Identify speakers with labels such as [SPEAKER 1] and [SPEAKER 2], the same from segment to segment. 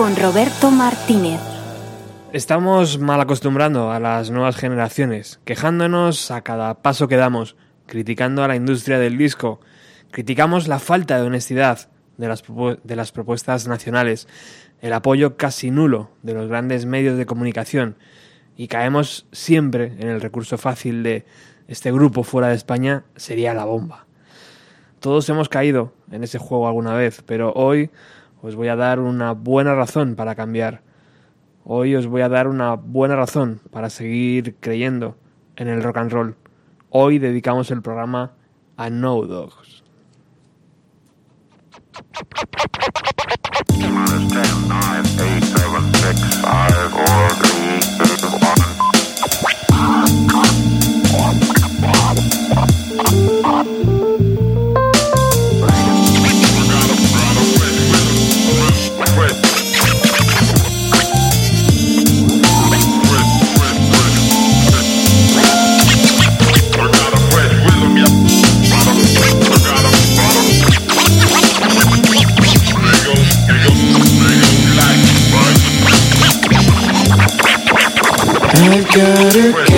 [SPEAKER 1] con Roberto Martínez.
[SPEAKER 2] Estamos mal acostumbrando a las nuevas generaciones, quejándonos a cada paso que damos, criticando a la industria del disco, criticamos la falta de honestidad de las, de las propuestas nacionales, el apoyo casi nulo de los grandes medios de comunicación y caemos siempre en el recurso fácil de este grupo fuera de España sería la bomba. Todos hemos caído en ese juego alguna vez, pero hoy os voy a dar una buena razón para cambiar. Hoy os voy a dar una buena razón para seguir creyendo en el rock and roll. Hoy dedicamos el programa a No Dogs.
[SPEAKER 3] Got a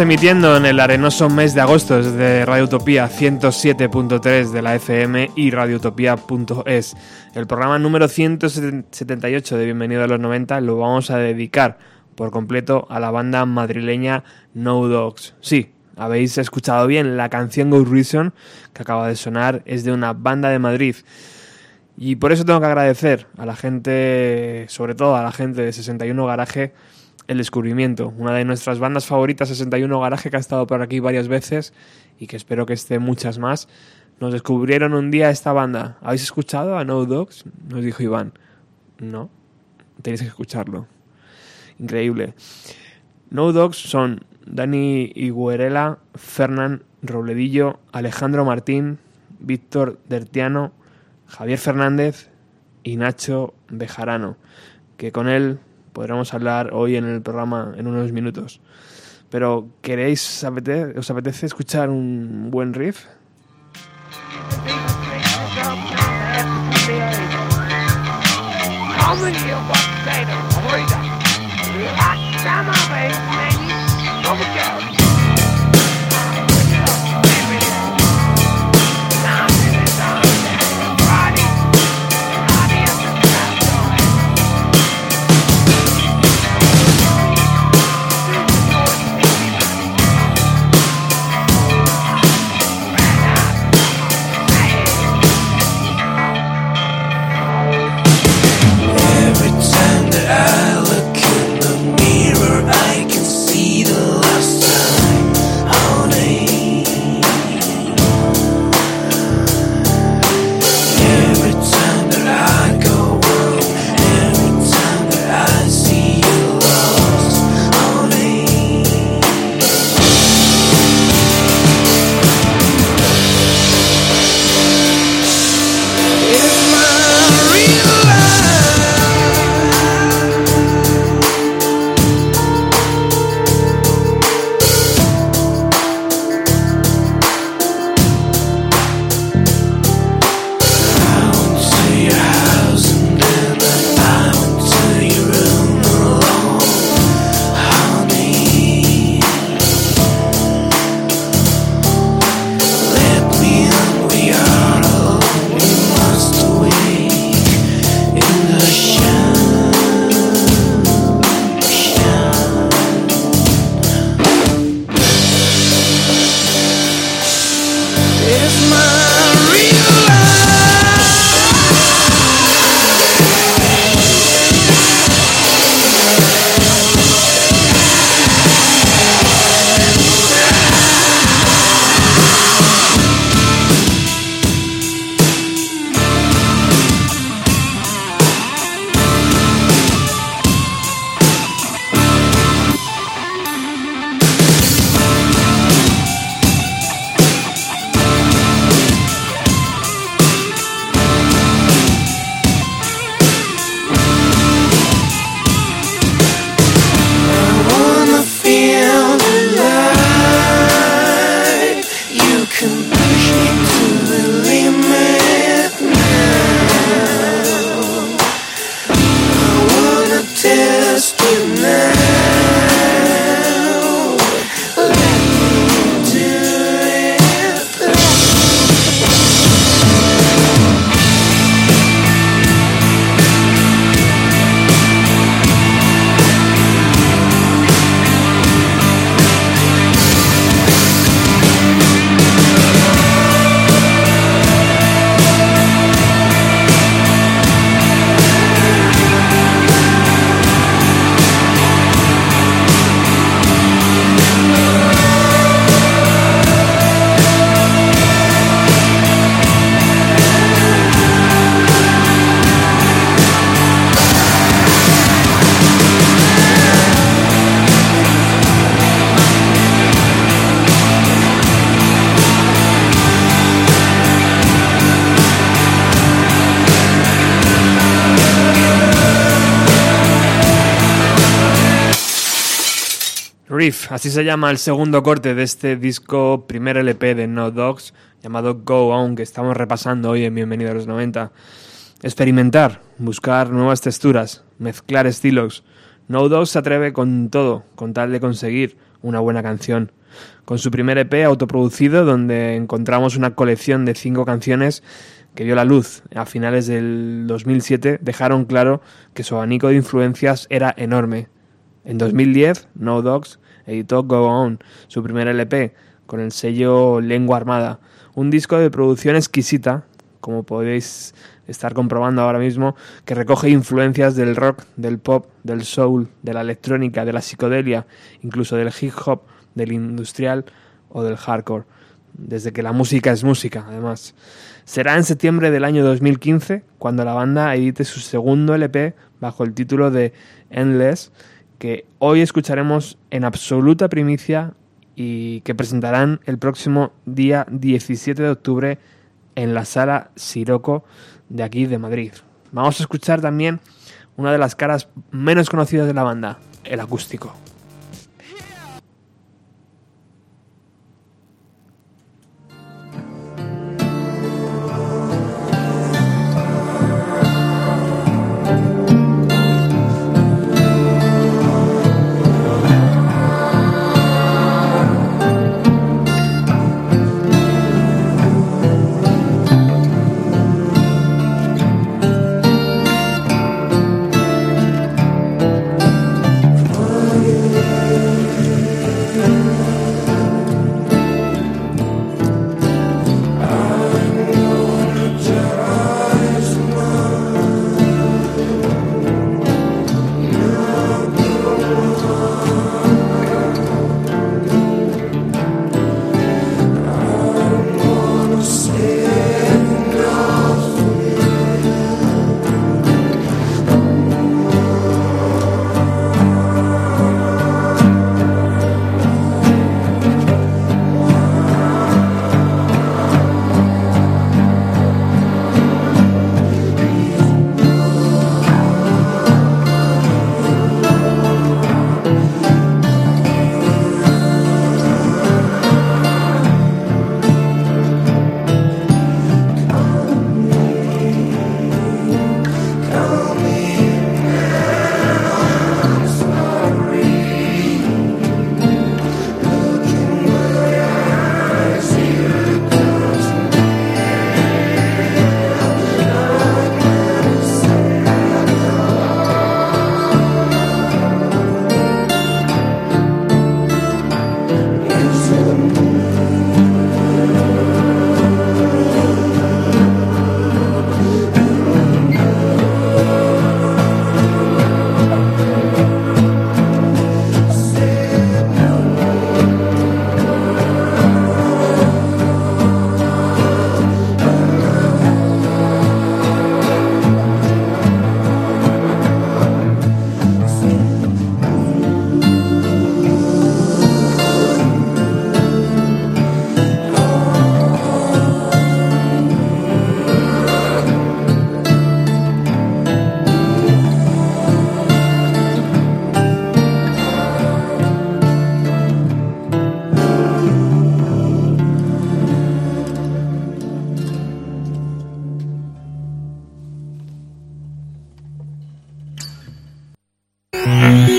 [SPEAKER 2] emitiendo en el arenoso mes de agosto desde Radio Utopía 107.3 de la FM y radioutopía.es. El programa número 178 de Bienvenido a los 90 lo vamos a dedicar por completo a la banda madrileña No Dogs. Sí, habéis escuchado bien, la canción Go Reason que acaba de sonar es de una banda de Madrid. Y por eso tengo que agradecer a la gente, sobre todo a la gente de 61 Garaje, el descubrimiento. Una de nuestras bandas favoritas, 61 Garaje, que ha estado por aquí varias veces y que espero que esté muchas más. Nos descubrieron un día esta banda. ¿Habéis escuchado a No Dogs? Nos dijo Iván. No, tenéis que escucharlo. Increíble. No Dogs son Dani Iguerela, Fernán Robledillo, Alejandro Martín, Víctor Dertiano, Javier Fernández y Nacho Bejarano, que con él podremos hablar hoy en el programa en unos minutos. Pero ¿queréis, apete- os apetece escuchar un buen riff? Así se llama el segundo corte de este disco, primer LP de No Dogs, llamado Go On, que estamos repasando hoy en Bienvenido a los 90. Experimentar, buscar nuevas texturas, mezclar estilos. No Dogs se atreve con todo, con tal de conseguir una buena canción. Con su primer EP autoproducido, donde encontramos una colección de cinco canciones que vio la luz a finales del 2007, dejaron claro que su abanico de influencias era enorme. En 2010, No Dogs editó Go On, su primer LP, con el sello Lengua Armada, un disco de producción exquisita, como podéis estar comprobando ahora mismo, que recoge influencias del rock, del pop, del soul, de la electrónica, de la psicodelia, incluso del hip hop, del industrial o del hardcore, desde que la música es música, además. Será en septiembre del año 2015 cuando la banda edite su segundo LP bajo el título de Endless, que hoy escucharemos en absoluta primicia y que presentarán el próximo día 17 de octubre en la sala Siroco de aquí de Madrid. Vamos a escuchar también una de las caras menos conocidas de la banda, el acústico. Mm-hmm.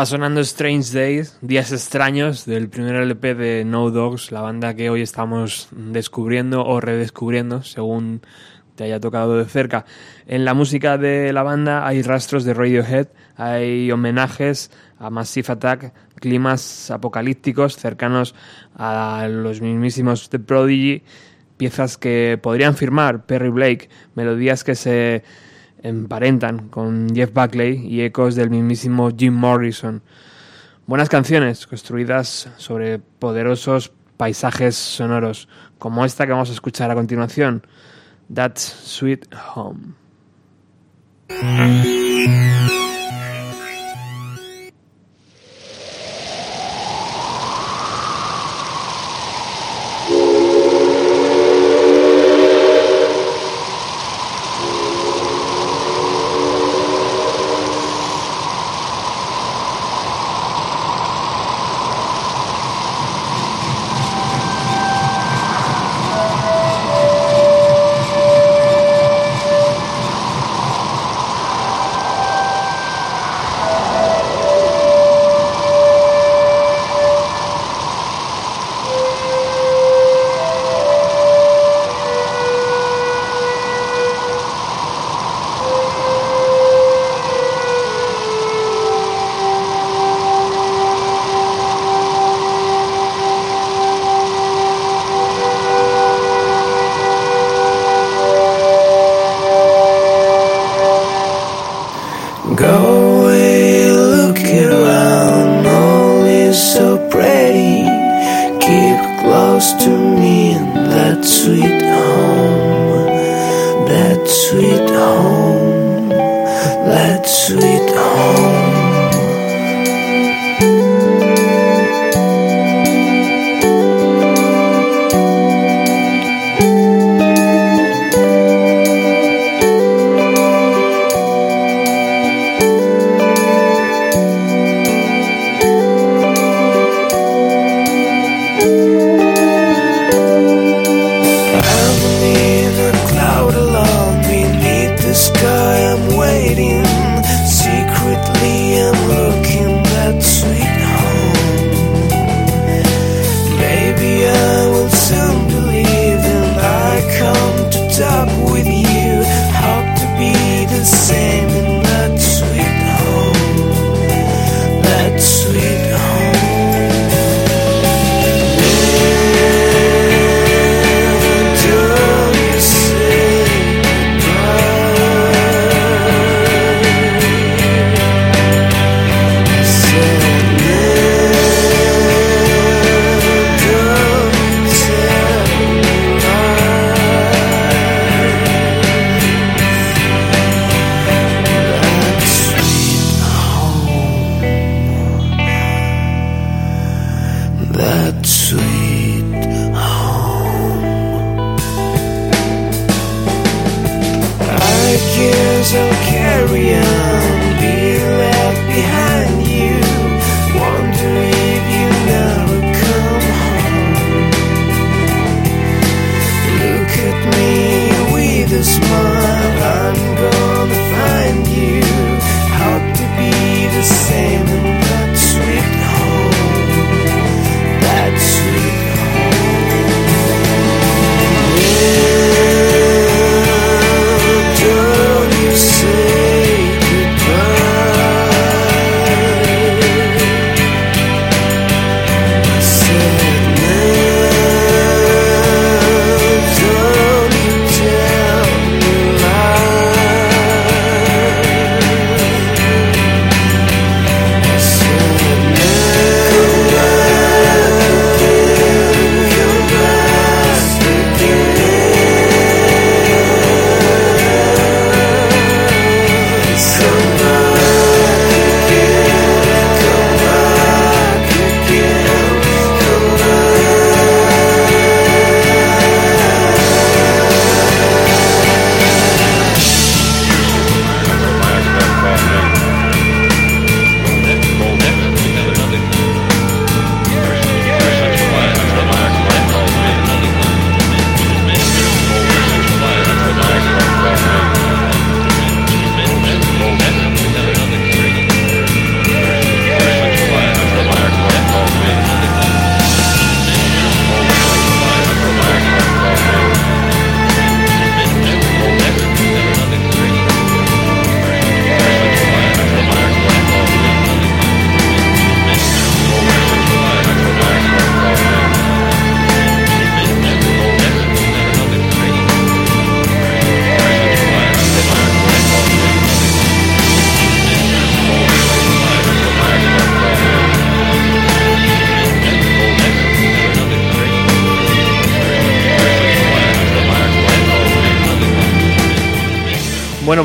[SPEAKER 3] Estaba sonando Strange Days, Días Extraños, del primer LP de No Dogs, la banda que hoy estamos descubriendo o redescubriendo, según te haya tocado de cerca. En la música de la banda hay rastros de Radiohead, hay homenajes a Massive Attack, climas apocalípticos cercanos a los mismísimos The Prodigy, piezas que podrían firmar Perry Blake, melodías que se emparentan con Jeff Buckley y ecos del mismísimo Jim Morrison. Buenas canciones construidas sobre poderosos paisajes sonoros, como esta que vamos a escuchar a continuación, That's Sweet Home.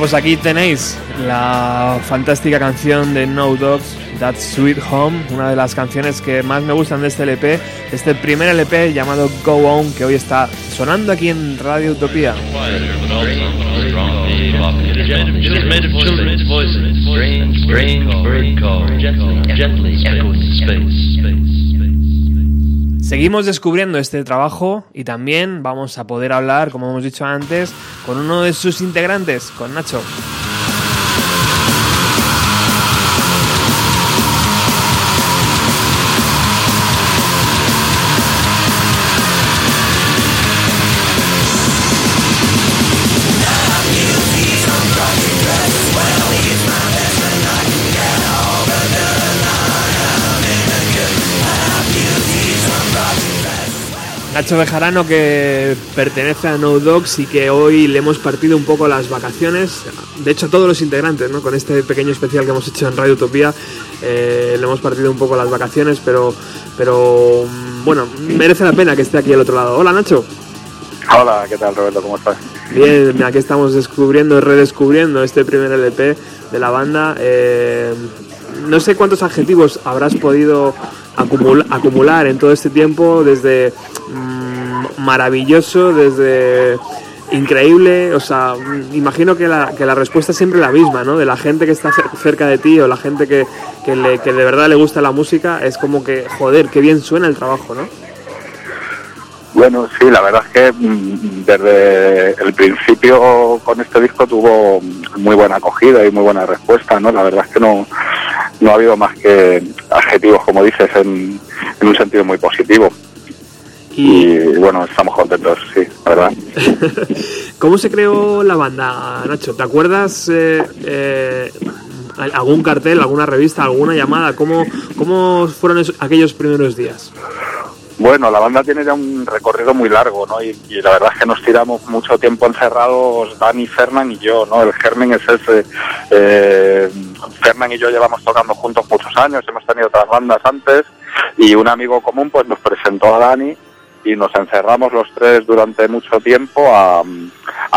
[SPEAKER 2] Pues aquí tenéis la fantástica canción de No Dogs, That Sweet Home, una de las canciones que más me gustan de este LP, este primer LP llamado Go On, que hoy está sonando aquí en Radio Utopía. Seguimos descubriendo este trabajo y también vamos a poder hablar, como hemos dicho antes, con uno de sus integrantes, con Nacho. Nacho Bejarano que pertenece a No Dogs y que hoy le hemos partido un poco las vacaciones. De hecho, todos los integrantes, ¿no? Con este pequeño especial que hemos hecho en Radio Utopía, eh, le hemos partido un poco las vacaciones, pero, pero bueno, merece la pena que esté aquí al otro lado. Hola Nacho.
[SPEAKER 4] Hola, ¿qué tal Roberto? ¿Cómo estás?
[SPEAKER 2] Bien, aquí estamos descubriendo, redescubriendo este primer LP de la banda. Eh, no sé cuántos adjetivos habrás podido acumul- acumular en todo este tiempo, desde mm, maravilloso, desde increíble, o sea, mm, imagino que la, que la respuesta es siempre la misma, ¿no? De la gente que está cer- cerca de ti o la gente que, que, le- que de verdad le gusta la música, es como que, joder, qué bien suena el trabajo, ¿no?
[SPEAKER 4] Bueno, sí, la verdad es que mm, desde el principio con este disco tuvo muy buena acogida y muy buena respuesta, ¿no? La verdad es que no, no ha habido más que adjetivos, como dices, en, en un sentido muy positivo. Y bueno, estamos contentos, sí, la verdad.
[SPEAKER 2] ¿Cómo se creó la banda, Nacho? ¿Te acuerdas eh, eh, algún cartel, alguna revista, alguna llamada? ¿Cómo, cómo fueron esos- aquellos primeros días?
[SPEAKER 4] Bueno, la banda tiene ya un recorrido muy largo, ¿no? Y, y la verdad es que nos tiramos mucho tiempo encerrados, Dani, Fernán y yo, ¿no? El germen es ese. Eh, Fernán y yo llevamos tocando juntos muchos años, hemos tenido otras bandas antes y un amigo común pues nos presentó a Dani y nos encerramos los tres durante mucho tiempo a, a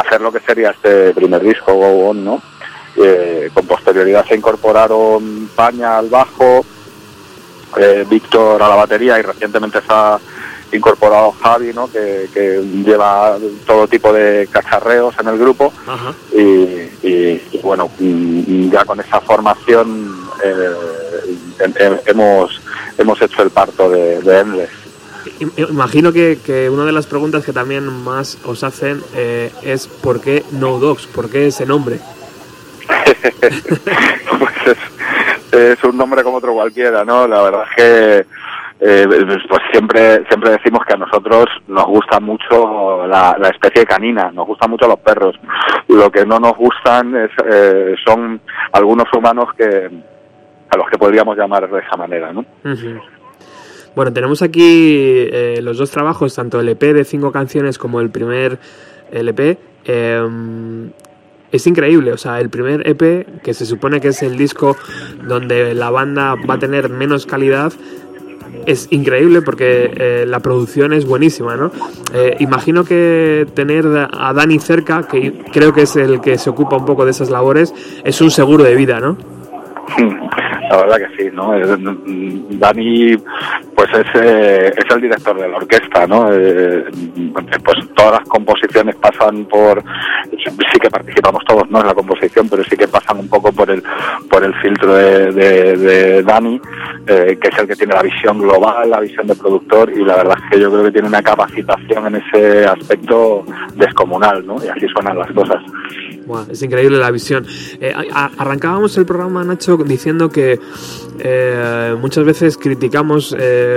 [SPEAKER 4] hacer lo que sería este primer disco, Go On, ¿no? Eh, con posterioridad se incorporaron Paña al bajo, eh, Víctor a la batería y recientemente se ha incorporado Javi, ¿no? que, que lleva todo tipo de cacharreos en el grupo y, y- y, bueno, ya con esa formación eh, hem- hem- hemos, hemos hecho el parto de, de Endless.
[SPEAKER 2] Im- Imagino que, que una de las preguntas que también más os hacen eh, es ¿por qué No Dogs? ¿Por qué ese nombre?
[SPEAKER 4] pues es, es un nombre como otro cualquiera, ¿no? La verdad es que eh, pues siempre siempre decimos que a nosotros nos gusta mucho la, especie canina, nos gustan mucho los perros. Lo que no nos gustan es, eh, son algunos humanos que a los que podríamos llamar de esa manera, ¿no?
[SPEAKER 2] Bueno, tenemos aquí eh, los dos trabajos, tanto el EP de cinco canciones como el primer LP. Eh, es increíble, o sea, el primer EP, que se supone que es el disco donde la banda va a tener menos calidad, es increíble porque eh, la producción es buenísima, ¿no? Eh, imagino que tener a Dani cerca, que creo que es el que se ocupa un poco de esas labores, es un seguro de vida, ¿no?
[SPEAKER 4] La verdad que sí, ¿no? Eh, Dani, pues es, eh, es el director de la orquesta, ¿no? Eh, pues todas las composiciones pasan por, sí que participamos todos, ¿no? En la composición, pero sí que pasan un poco por el, por el filtro de, Dani, eh, que es el que tiene la visión global, la visión de productor, y la verdad es que yo creo que tiene una capacitación en ese aspecto descomunal, ¿no? Y así suenan las cosas.
[SPEAKER 2] Buah, es increíble la visión. Eh, arrancábamos el programa, Nacho, diciendo que eh, muchas veces criticamos eh,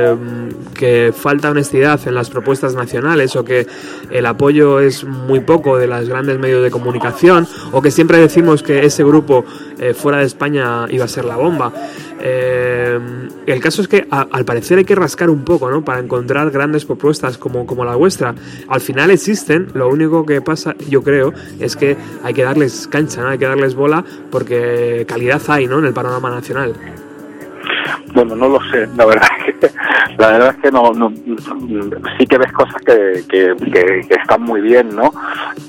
[SPEAKER 2] que falta honestidad en las propuestas nacionales o que el apoyo es muy poco de los grandes medios de comunicación o que siempre decimos que ese grupo eh, fuera de España iba a ser la bomba. Eh, el caso es que al parecer hay que rascar un poco, ¿no? Para encontrar grandes propuestas como, como la vuestra. Al final existen, lo único que pasa, yo creo, es que hay que darles cancha, ¿no? Hay que darles bola porque calidad hay, ¿no? En el panorama nacional.
[SPEAKER 4] Bueno, no lo sé, la verdad es que, la verdad es que no, no- sí que ves cosas que, que, que- que están muy bien, ¿no?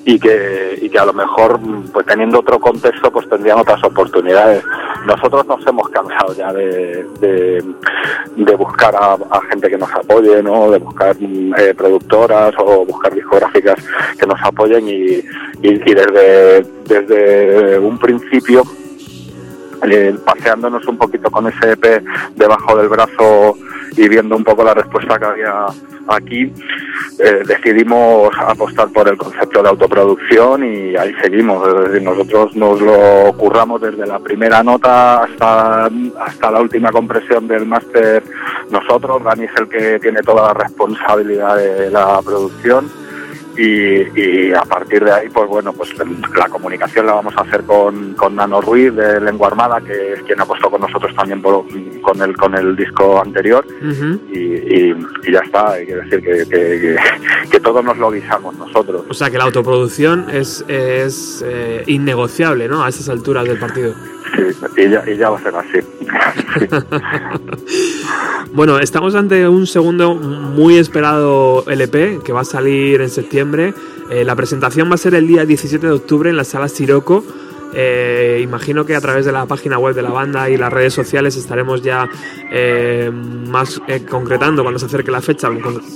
[SPEAKER 4] Y que, y que a lo mejor, pues teniendo otro contexto, pues tendrían otras oportunidades. Nosotros nos hemos cansado ya de, de, de buscar a, a gente que nos apoye, ¿no? De buscar eh, productoras o buscar discográficas que nos apoyen y, y, y desde, desde un principio paseándonos un poquito con ese EP debajo del brazo y viendo un poco la respuesta que había aquí, eh, decidimos apostar por el concepto de autoproducción y ahí seguimos. Es decir, nosotros nos lo curramos desde la primera nota hasta, hasta la última compresión del máster nosotros. Dani es el que tiene toda la responsabilidad de la producción y, y a partir de ahí, pues bueno, pues la comunicación la vamos a hacer con, con Nano Ruiz de Lengua Armada, que es quien apostó con nosotros también por- con, el, con el disco anterior. Y, y- y ya está, que decir que, que, que, que todos nos lo guisamos nosotros.
[SPEAKER 2] O sea que la autoproducción es, es eh, innegociable, ¿no? A esas alturas del partido.
[SPEAKER 4] Sí, y, ya, y ya va a ser así. Sí.
[SPEAKER 2] Bueno, estamos ante un segundo muy esperado LP que va a salir en septiembre. Eh, la presentación va a ser el día 17 de octubre en la sala Siroco. Eh, imagino que a través de la página web de la banda y las redes sociales estaremos ya eh, más eh, concretando cuando se acerque la fecha.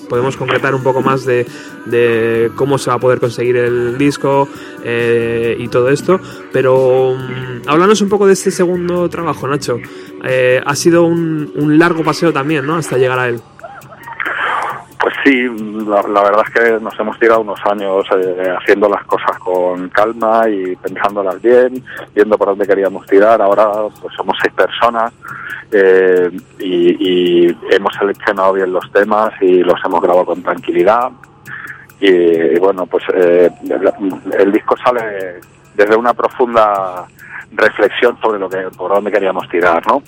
[SPEAKER 2] Podemos concretar un poco más de, cómo se va a poder conseguir el disco eh, y todo esto. Pero mm, háblanos un poco de este segundo trabajo, Nacho. Ha sido un, un largo paseo también, ¿no? Hasta llegar a él.
[SPEAKER 4] Pues sí, la, verdad es que nos hemos tirado unos años eh, haciendo las cosas con calma y pensándolas bien, viendo por dónde queríamos tirar. Ahora pues somos seis personas eh, y, hemos seleccionado bien los temas y los hemos grabado con tranquilidad. Y, bueno, pues eh, el, disco sale desde una profunda reflexión sobre lo que por dónde queríamos tirar, ¿no?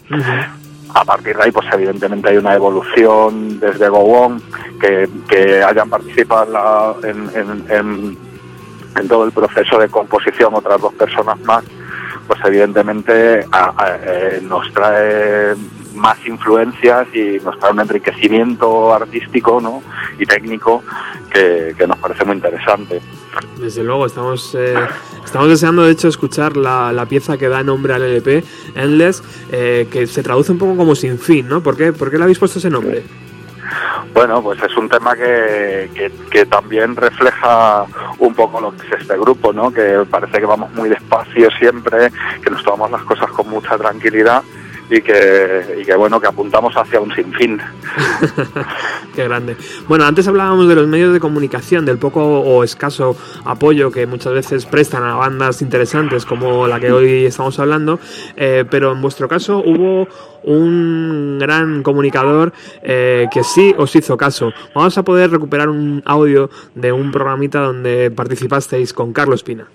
[SPEAKER 4] A partir de ahí, pues evidentemente hay una evolución desde Go On, que, que hayan participado en, todo el proceso de composición otras dos personas más, pues evidentemente eh, nos trae más influencias y nos trae un enriquecimiento artístico ¿no? y técnico que nos parece muy interesante.
[SPEAKER 2] Desde luego, estamos, eh, estamos deseando de hecho escuchar la, la pieza que da nombre al LP, Endless, eh, que se traduce un poco como sin fin, ¿no? ¿Por qué, ¿Por qué le habéis puesto ese nombre?
[SPEAKER 4] Bueno, pues es un tema que, que, que también refleja un poco lo que es este grupo, ¿no? Que parece que vamos muy despacio siempre, que nos tomamos las cosas con mucha tranquilidad y que, y que bueno, que apuntamos hacia un sinfín.
[SPEAKER 2] Qué grande. Bueno, antes hablábamos de los medios de comunicación, del poco o escaso apoyo que muchas veces prestan a bandas interesantes como la que hoy estamos hablando, eh, pero en vuestro caso hubo un gran comunicador eh, que sí os hizo caso. Vamos a poder recuperar un audio de un programita donde participasteis con Carlos Pina.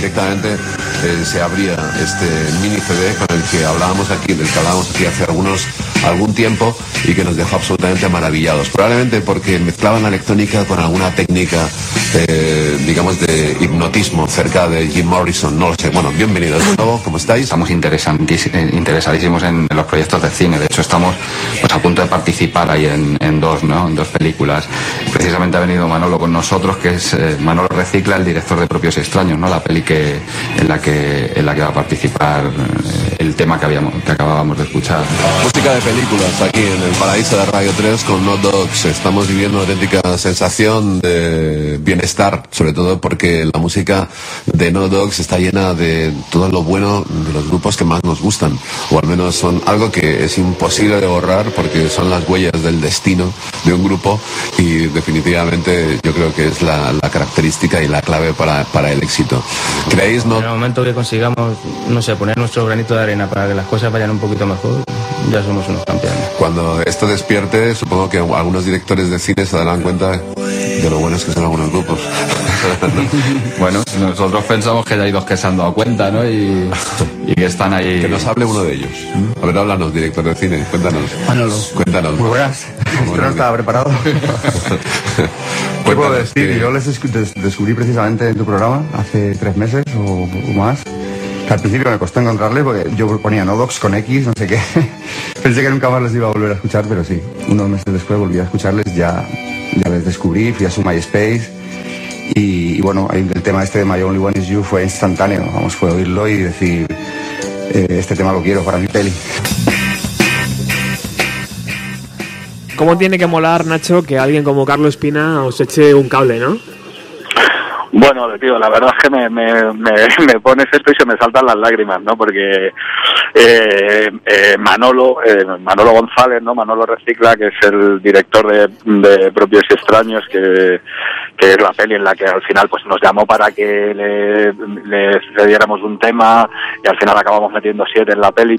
[SPEAKER 5] Directamente eh, se abría este mini CD con el que hablábamos aquí, del que hablábamos aquí hace algunos algún tiempo y que nos dejó absolutamente maravillados. Probablemente porque mezclaban la electrónica con alguna técnica, eh, digamos, de hipnotismo cerca de Jim Morrison. No lo sé. Bueno, bienvenidos de nuevo. ¿Cómo estáis?
[SPEAKER 6] Estamos eh, interesadísimos en los proyectos de cine. De hecho, estamos pues, a punto de participar ahí en, en dos, ¿no? En dos películas. Precisamente ha venido Manolo con nosotros, que es eh, Manolo Recicla, el director de Propios Extraños, ¿no? La peli que, en la que en la que va a participar eh, el tema que habíamos que acabábamos de escuchar.
[SPEAKER 5] Música de películas aquí en el paraíso de Radio 3 con No Dogs. Estamos viviendo una auténtica sensación de bienestar, sobre todo porque la música de No Dogs está llena de todo lo bueno de los grupos que más nos gustan, o al menos son algo que es imposible de borrar porque son las huellas del destino de un grupo y definitivamente yo creo que es la, la característica y la clave para, para el éxito. ¿Creéis No
[SPEAKER 7] En el momento que consigamos, no sé, poner nuestro granito de arena para que las cosas vayan un poquito mejor, ya somos unos campeones.
[SPEAKER 5] Cuando esto despierte, supongo que algunos directores de cine se darán cuenta de lo buenos que son algunos grupos.
[SPEAKER 6] Bueno, nosotros pensamos que ya hay dos que se han dado cuenta, ¿no? Y, y que están ahí.
[SPEAKER 5] que nos hable uno de ellos. A ver, háblanos, director de cine, cuéntanos.
[SPEAKER 7] Manolo.
[SPEAKER 5] Cuéntanos.
[SPEAKER 7] Muy buenas. Esto no estaba preparado.
[SPEAKER 8] ¿Qué puedo decir? Yo les escu- des- descubrí precisamente en tu programa hace tres meses o, o más. Que al principio me costó encontrarle porque yo ponía Nodox con X, no sé qué. Pensé que nunca más les iba a volver a escuchar, pero sí. Unos meses después volví a escucharles, ya, ya les descubrí, fui a su MySpace. Y, y bueno, el tema este de My Only One Is You fue instantáneo. Vamos, fue oírlo y decir, eh, este tema lo quiero para mi peli.
[SPEAKER 2] ¿Cómo tiene que molar, Nacho, que alguien como Carlos Espina os eche un cable, no?
[SPEAKER 4] Bueno, tío, la verdad es que me, me, me, me pones esto y se me saltan las lágrimas, ¿no? Porque eh, eh, Manolo, eh, Manolo González, ¿no? Manolo Recicla, que es el director de, de Propios y Extraños, que, que es la peli en la que al final pues nos llamó para que le, le cediéramos un tema y al final acabamos metiendo siete en la peli,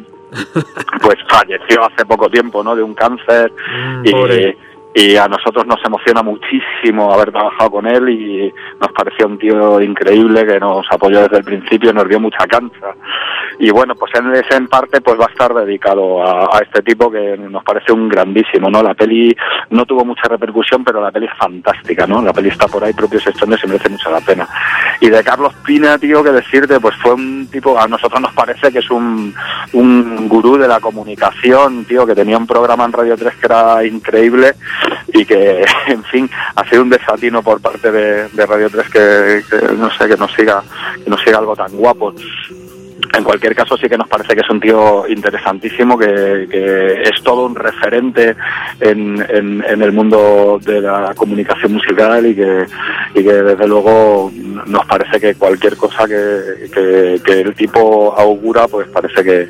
[SPEAKER 4] pues falleció hace poco tiempo, ¿no? De un cáncer y,
[SPEAKER 2] pobre.
[SPEAKER 4] Y a nosotros nos emociona muchísimo haber trabajado con él y nos pareció un tío increíble que nos apoyó desde el principio y nos dio mucha cancha. Y bueno, pues en ese en parte pues va a estar dedicado a, a este tipo que nos parece un grandísimo, ¿no? La peli no tuvo mucha repercusión, pero la peli es fantástica, ¿no? La peli está por ahí, propios extraños y merece mucho la pena. Y de Carlos Pina, tío, que decirte, pues fue un tipo, a nosotros nos parece que es un, un gurú de la comunicación, tío, que tenía un programa en Radio 3 que era increíble y que, en fin, ha sido un desatino por parte de, Radio 3 que, que, no sé, que nos siga, que nos siga algo tan guapo. En cualquier caso, sí que nos parece que es un tío interesantísimo, que, que es todo un referente en, en, en el mundo de la comunicación musical y que, y que desde luego nos parece que cualquier cosa que, que, que el tipo augura, pues parece que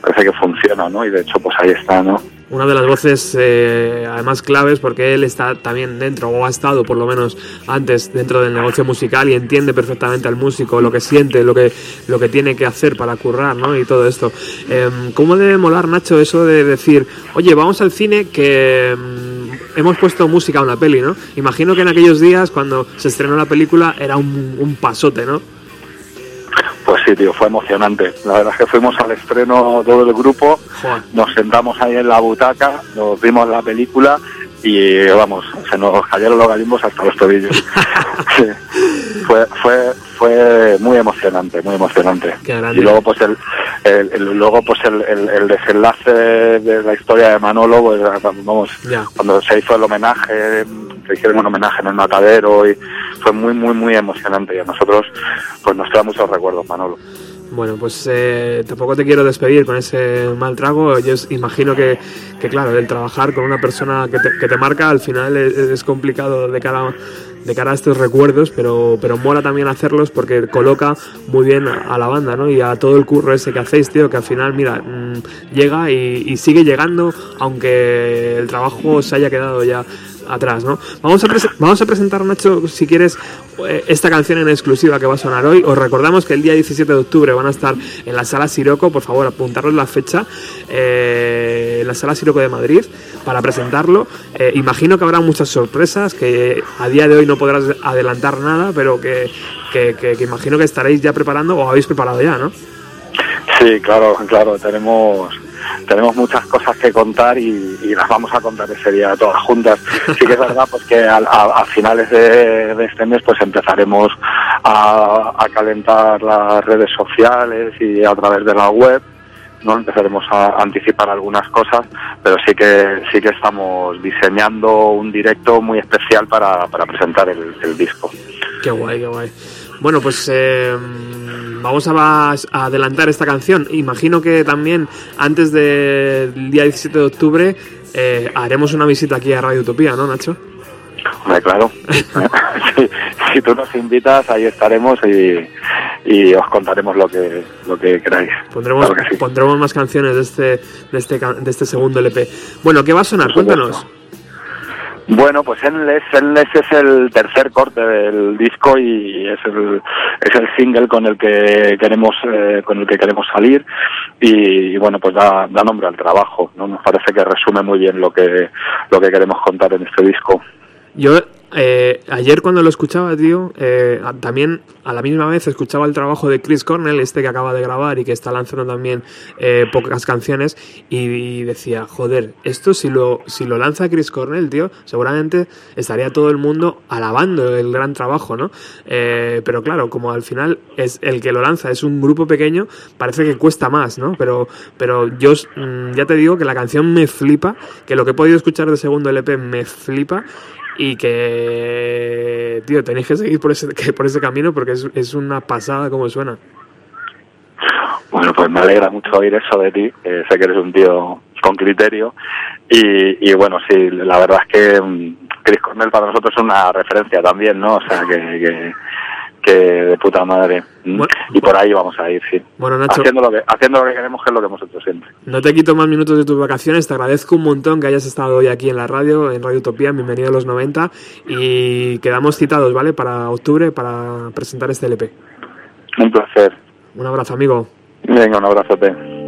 [SPEAKER 4] parece que funciona, ¿no? Y de hecho, pues ahí está, ¿no?
[SPEAKER 2] Una de las voces, eh, además, claves, porque él está también dentro, o ha estado por lo menos antes dentro del negocio musical y entiende perfectamente al músico, lo que siente, lo que, lo que tiene que hacer para currar, ¿no? Y todo esto. Eh, ¿Cómo debe molar, Nacho, eso de decir, oye, vamos al cine que mm, hemos puesto música a una peli, ¿no? Imagino que en aquellos días, cuando se estrenó la película, era un, un pasote, ¿no?
[SPEAKER 4] Pues sí, tío, fue emocionante. La verdad es que fuimos al estreno todo el grupo, nos sentamos ahí en la butaca, nos vimos la película y vamos, se nos cayeron los galimbos hasta los tobillos. Sí. Fue, fue, fue muy emocionante, muy emocionante. Y luego pues el, el- el- luego pues el, el- el desenlace de la historia de Manolo, pues, vamos,
[SPEAKER 2] Ya.
[SPEAKER 4] cuando se hizo el homenaje, se hicieron un homenaje en el matadero y fue muy, muy, muy emocionante y a nosotros pues nos trae muchos recuerdos, Manolo.
[SPEAKER 2] Bueno, pues eh, tampoco te quiero despedir con ese mal trago. Yo imagino que, que, claro, el trabajar con una persona que te, que te marca al final es, complicado de cara, de cara a estos recuerdos, pero, pero mola también hacerlos porque coloca muy bien a, a la banda, ¿no? Y a todo el curro ese que hacéis, tío, que al final, mira, mm, llega y, y sigue llegando, aunque el trabajo se haya quedado ya atrás, ¿no? Vamos a, vamos a presentar, Nacho, si quieres, eh, esta canción en exclusiva que va a sonar hoy. Os recordamos que el día 17 de octubre van a estar en la Sala Siroco, por favor, apuntaros la fecha, eh, en la Sala Siroco de Madrid, para presentarlo. Eh, imagino que habrá muchas sorpresas, que a día de hoy no podrás adelantar nada, pero que- que- que imagino que estaréis ya preparando o habéis preparado ya, ¿no?
[SPEAKER 4] Sí, claro, claro, tenemos tenemos muchas cosas que contar y, las vamos a contar ese día todas juntas. Sí que es verdad pues que al- a, a finales de, este mes pues empezaremos a, a calentar las redes sociales y a través de la web no empezaremos a anticipar algunas cosas, pero sí que sí que estamos diseñando un directo muy especial para, para presentar el, el disco.
[SPEAKER 2] Qué guay, qué guay. Bueno, pues eh, vamos a, adelantar esta canción. Imagino que también antes del día 17 de octubre eh, haremos una visita aquí a Radio Utopía, ¿no, Nacho?
[SPEAKER 4] Hombre, claro. si, si tú nos invitas, ahí estaremos y, y os contaremos lo que lo que queráis.
[SPEAKER 2] Pondremos,
[SPEAKER 4] Claro que sí.
[SPEAKER 2] pondremos más canciones de este, de, este, de este segundo LP. Bueno, ¿qué va a sonar? Cuéntanos.
[SPEAKER 4] Bueno, pues Endless, Endless es el tercer corte del disco y es el, es el single con el que queremos eh, con el que queremos salir y, y bueno pues da, da nombre al trabajo, ¿no? Nos parece que resume muy bien lo que lo que queremos contar en este disco.
[SPEAKER 2] Yo eh, ayer cuando lo escuchaba, tío, eh, también a la misma vez escuchaba el trabajo de Chris Cornell, este que acaba de grabar y que está lanzando también eh, pocas canciones, y, y decía, joder, esto si lo, si lo lanza Chris Cornell, tío, seguramente estaría todo el mundo alabando el gran trabajo, ¿no? Eh, pero claro, como al final es el que lo lanza es un grupo pequeño, parece que cuesta más, ¿no? Pero, pero yo mm, ya te digo que la canción me flipa, que lo que he podido escuchar de segundo LP me flipa y que, tío, tenéis que seguir por ese, que- por ese camino porque es, es una pasada como suena.
[SPEAKER 4] Bueno, pues me alegra mucho oír eso de ti. eh, sé que eres un tío con criterio. Y, y bueno, sí, la verdad es que mm, Chris Cornell para nosotros es una referencia también, ¿no? O sea, que, que, que de puta madre. Mm. Y por ahí vamos a ir, sí.
[SPEAKER 2] Bueno, Nacho.
[SPEAKER 4] Haciendo lo, que, haciendo lo que queremos, que es lo que hemos hecho siempre.
[SPEAKER 2] No te quito más minutos de tus vacaciones, te agradezco un montón que hayas estado hoy aquí en la radio, en Radio Utopía, bienvenido a los 90 y quedamos citados, ¿vale? Para octubre, para presentar este LP.
[SPEAKER 4] Un placer.
[SPEAKER 2] Un abrazo, amigo.
[SPEAKER 4] Venga, un abrazote.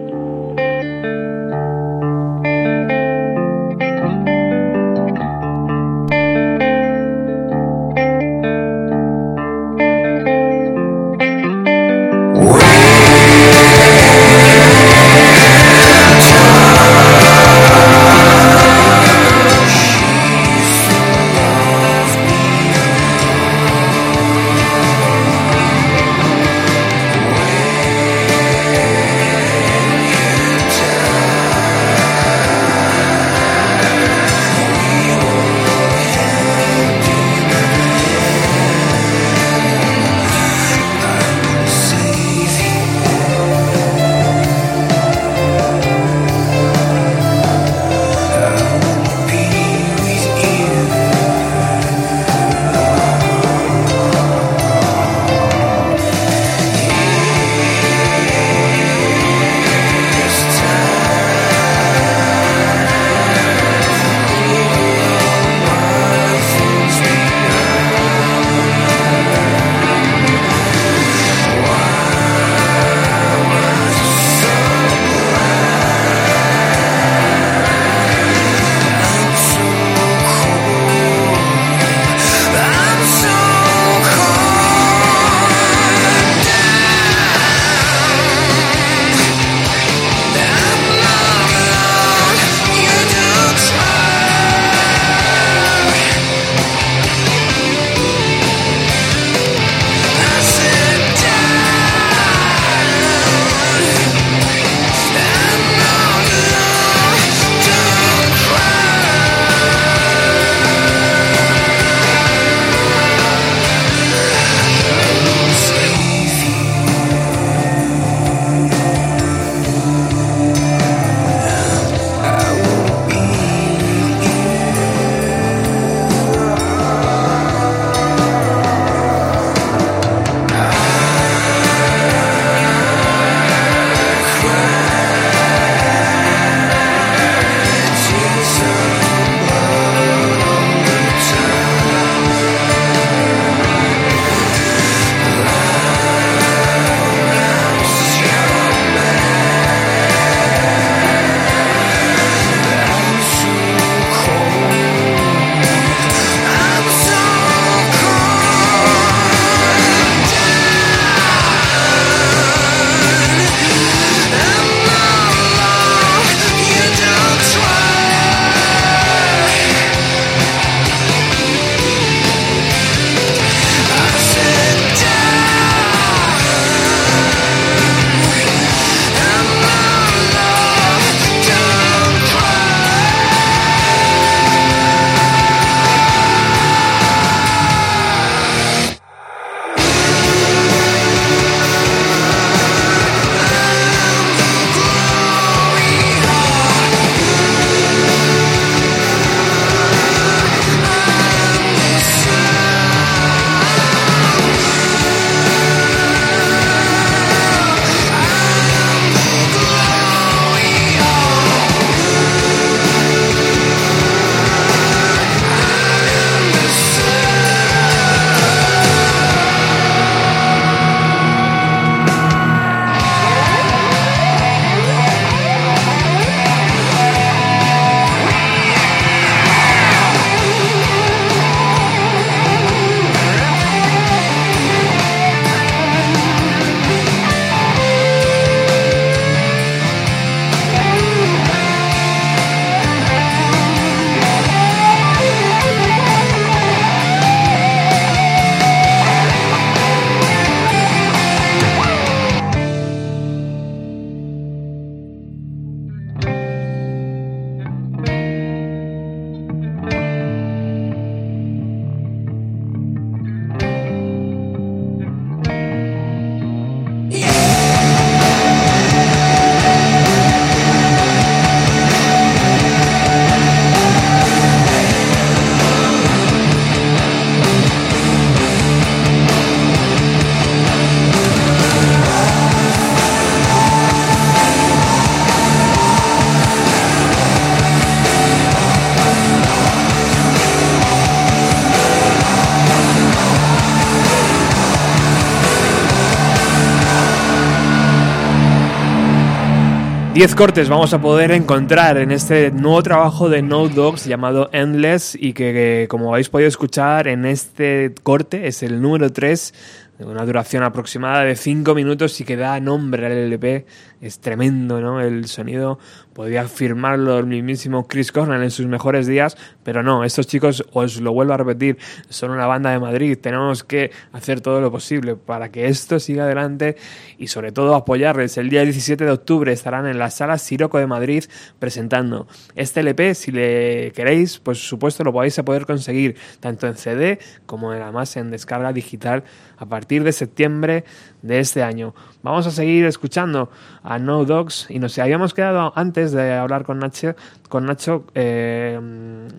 [SPEAKER 2] 10 cortes vamos a poder encontrar en este nuevo trabajo de No Dogs llamado Endless y que, que, como habéis podido escuchar en este corte es el número 3 de una duración aproximada de 5 minutos y que da nombre al LP. Es tremendo, ¿no? El sonido podría firmarlo el mismísimo Chris Cornell en sus mejores días, pero no, estos chicos, os lo vuelvo a repetir, son una banda de Madrid, tenemos que hacer todo lo posible para que esto siga adelante y sobre todo apoyarles. El día 17 de octubre estarán en la sala Siroco de Madrid presentando este LP, si le queréis, pues supuesto lo podéis poder conseguir tanto en CD como además en descarga digital a partir de septiembre de este año. Vamos a seguir escuchando a No Dogs y nos habíamos quedado antes de hablar con Nacho, con Nacho eh,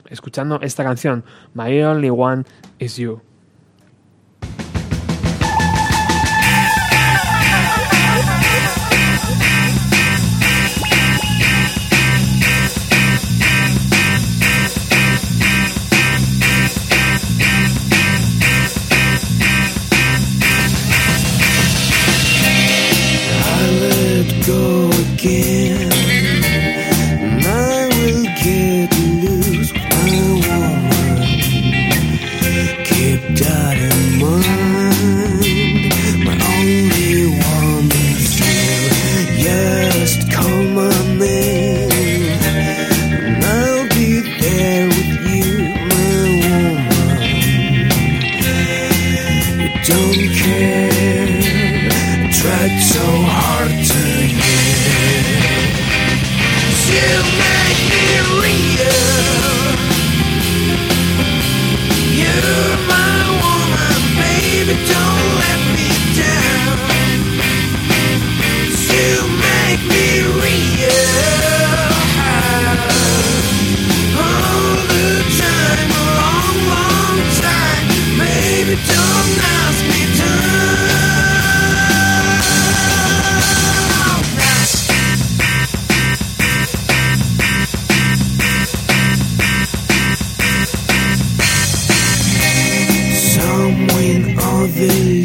[SPEAKER 2] escuchando esta canción, My Only One Is You.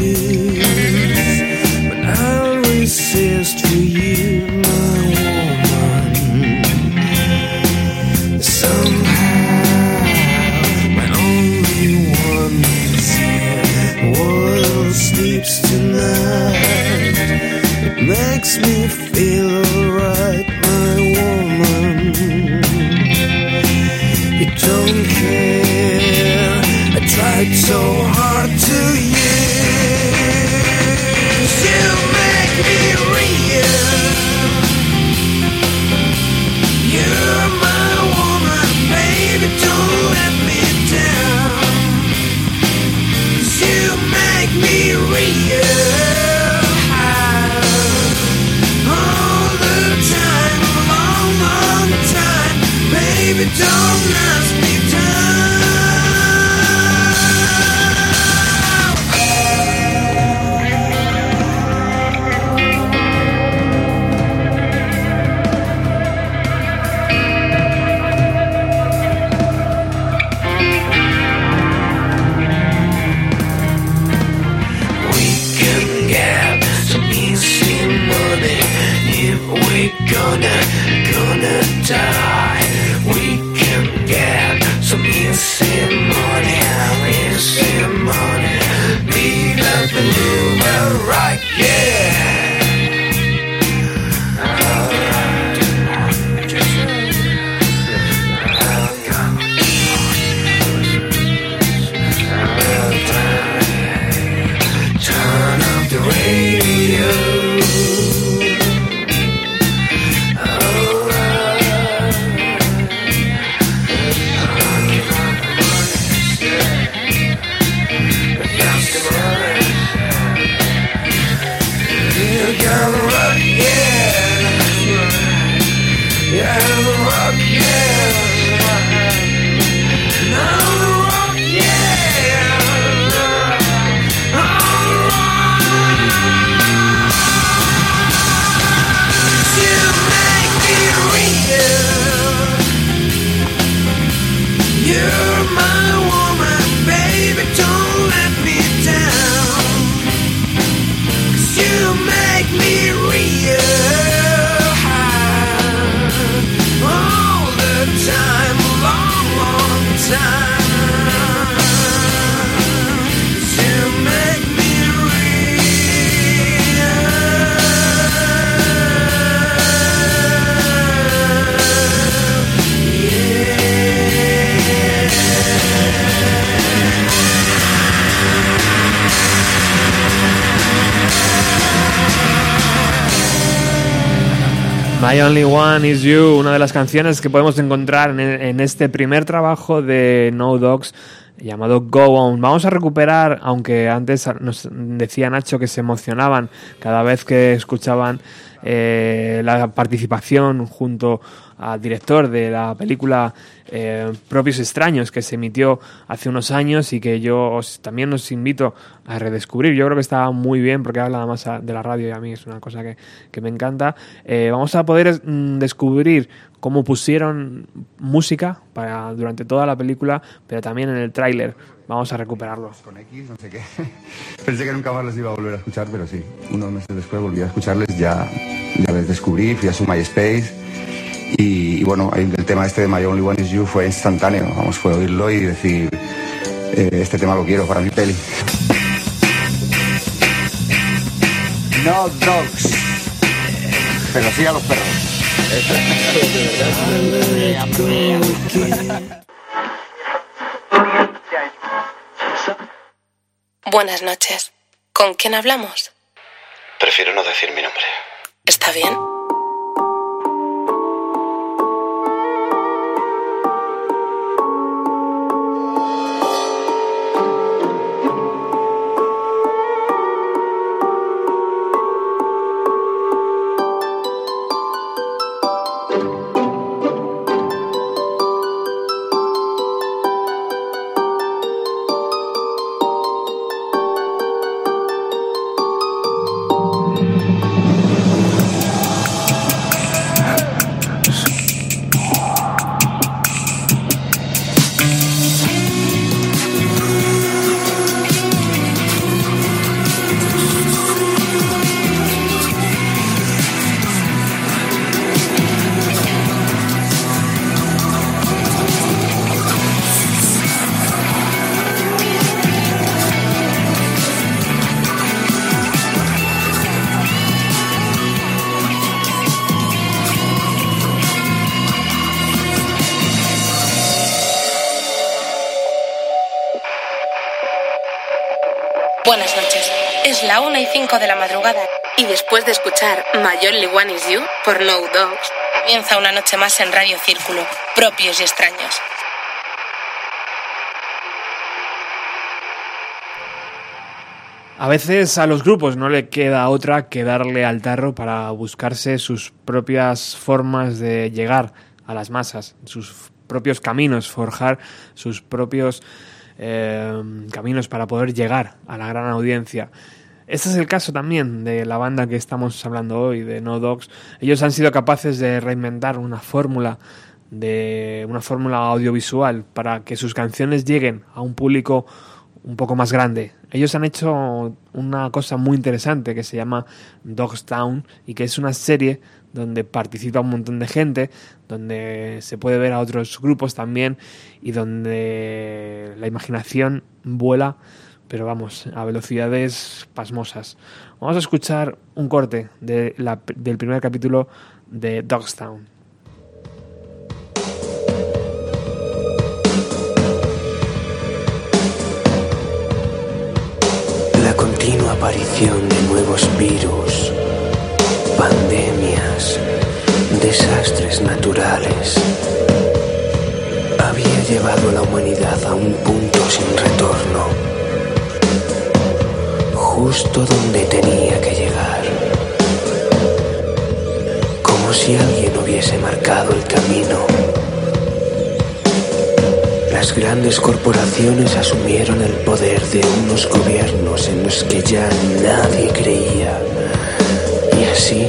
[SPEAKER 3] you. Don't ask My Only One Is You,
[SPEAKER 2] una de las canciones que podemos encontrar en, este primer trabajo de No Dogs llamado Go On. Vamos a recuperar, aunque antes nos decía Nacho que se emocionaban cada vez que escuchaban eh, la participación junto al director de la película eh, Propios Extraños que se emitió hace unos años y que yo os, también os invito a redescubrir. Yo creo que está muy bien porque habla más de la radio y a mí es una cosa que, que me encanta. Eh, vamos a poder mm, descubrir cómo pusieron música para, durante toda la película, pero también en el tráiler. Vamos a recuperarlo.
[SPEAKER 8] Con X, no sé qué. Pensé que nunca más les iba a volver a escuchar, pero sí. Unos meses después volví a escucharles, ya, ya les descubrí, fui a su MySpace. Y, y bueno, el, el tema este de My Only One Is You fue instantáneo. Vamos, fue oírlo y decir, eh, este tema lo quiero para mi peli. No dogs. Pero sí a los perros.
[SPEAKER 9] Buenas noches. ¿Con quién hablamos?
[SPEAKER 10] Prefiero no decir mi nombre.
[SPEAKER 9] ¿Está bien? Después de escuchar My Only One Is You por No Dogs, comienza una noche más en Radio Círculo, propios y extraños.
[SPEAKER 2] A veces a los grupos no le queda otra que darle al tarro para buscarse sus propias formas de llegar a las masas, sus propios caminos, forjar sus propios eh, caminos para poder llegar a la gran audiencia. Este es el caso también de la banda que estamos hablando hoy, de No Dogs. Ellos han sido capaces de reinventar una fórmula de una fórmula audiovisual para que sus canciones lleguen a un público un poco más grande. Ellos han hecho una cosa muy interesante que se llama Dogstown y que es una serie donde participa un montón de gente, donde se puede ver a otros grupos también y donde la imaginación vuela, pero vamos, a velocidades pasmosas. Vamos a escuchar un corte de la- del primer capítulo de Dogstown.
[SPEAKER 11] La continua aparición de nuevos virus, pandemias, desastres naturales, había llevado a la humanidad a un punto sin retorno, justo donde tenía que llegar, como si alguien hubiese marcado el camino. Las grandes corporaciones asumieron el poder de unos gobiernos en los que ya nadie creía. Y así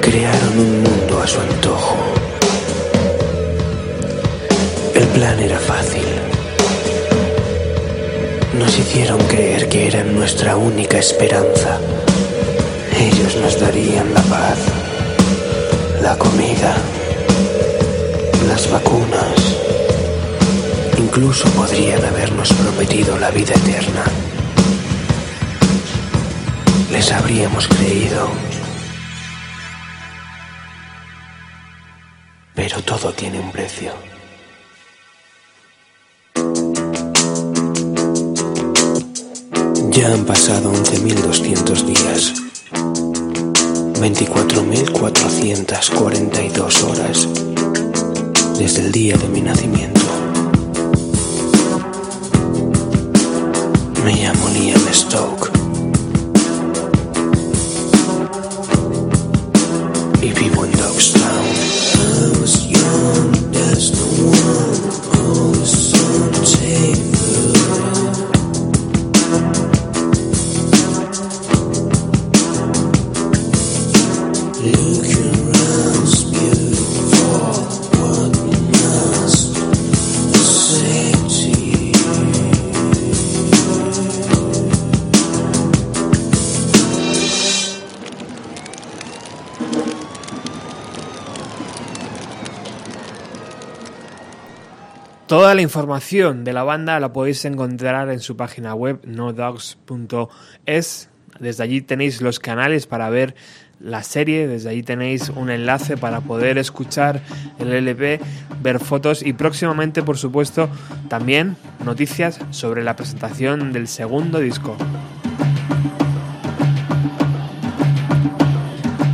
[SPEAKER 11] crearon un mundo a su antojo. El plan era fácil. Nos hicieron creer que eran nuestra única esperanza. Ellos nos darían la paz, la comida, las vacunas. Incluso podrían habernos prometido la vida eterna. Les habríamos creído. Pero todo tiene un precio. Ya han pasado 11.200 días. 24.442 horas desde el día de mi nacimiento. Me llamo Liam Stoke.
[SPEAKER 2] Toda la información de la banda la podéis encontrar en su página web nodogs.es. Desde allí tenéis los canales para ver la serie, desde allí tenéis un enlace para poder escuchar el LP, ver fotos y próximamente, por supuesto, también noticias sobre la presentación del segundo disco.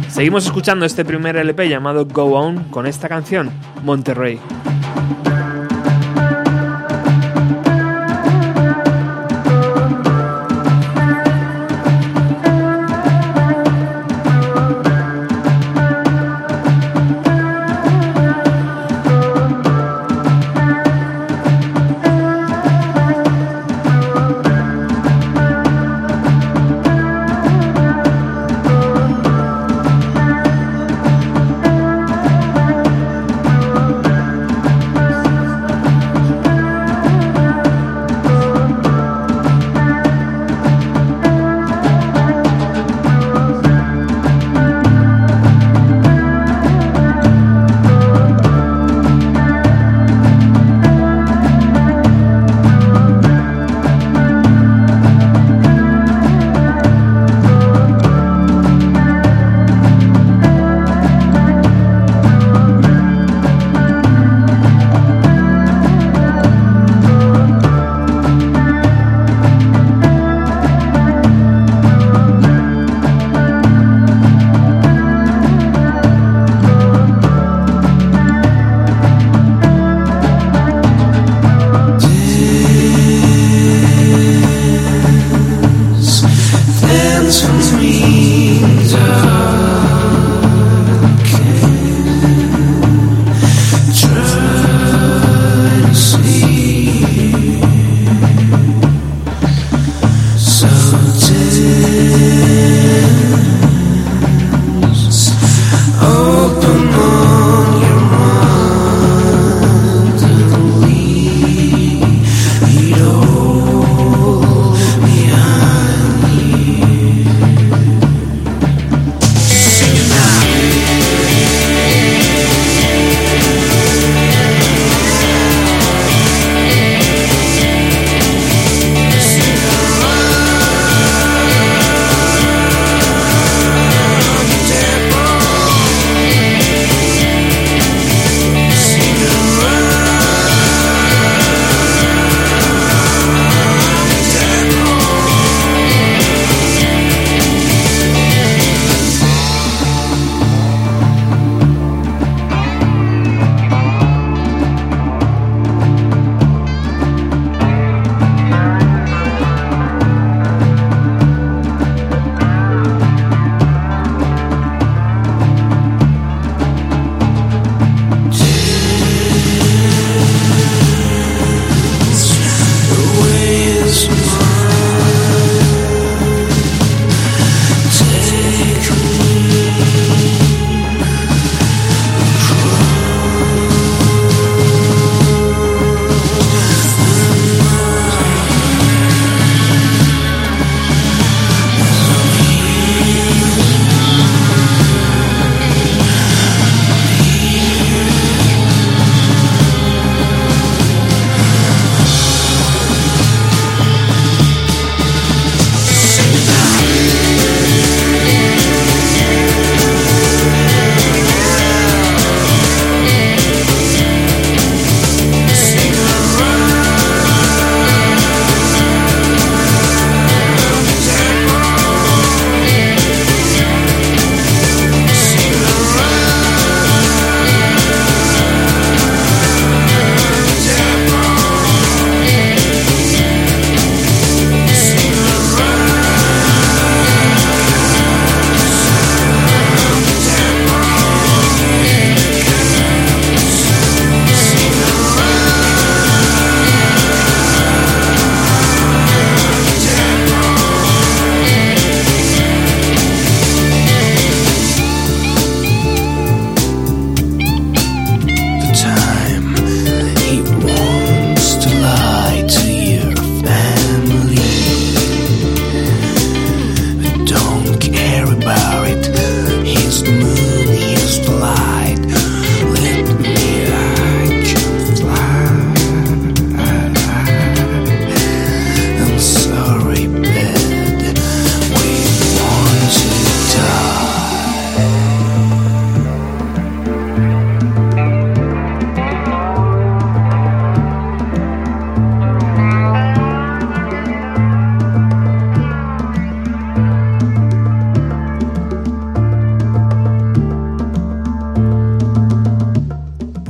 [SPEAKER 2] Seguimos escuchando este primer LP llamado Go On con esta canción, Monterrey.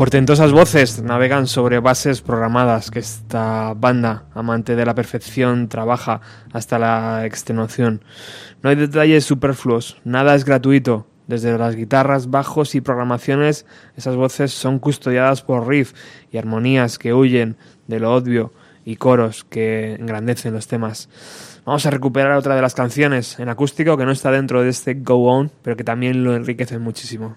[SPEAKER 3] Portentosas voces navegan sobre bases programadas que esta banda, amante de la perfección, trabaja hasta la extenuación. No hay detalles superfluos, nada es gratuito. Desde las guitarras, bajos y programaciones, esas voces son custodiadas por riff y armonías que huyen de lo obvio y coros que engrandecen los temas. Vamos a recuperar otra de las canciones en acústico que no está dentro de este Go On, pero que también lo enriquece muchísimo.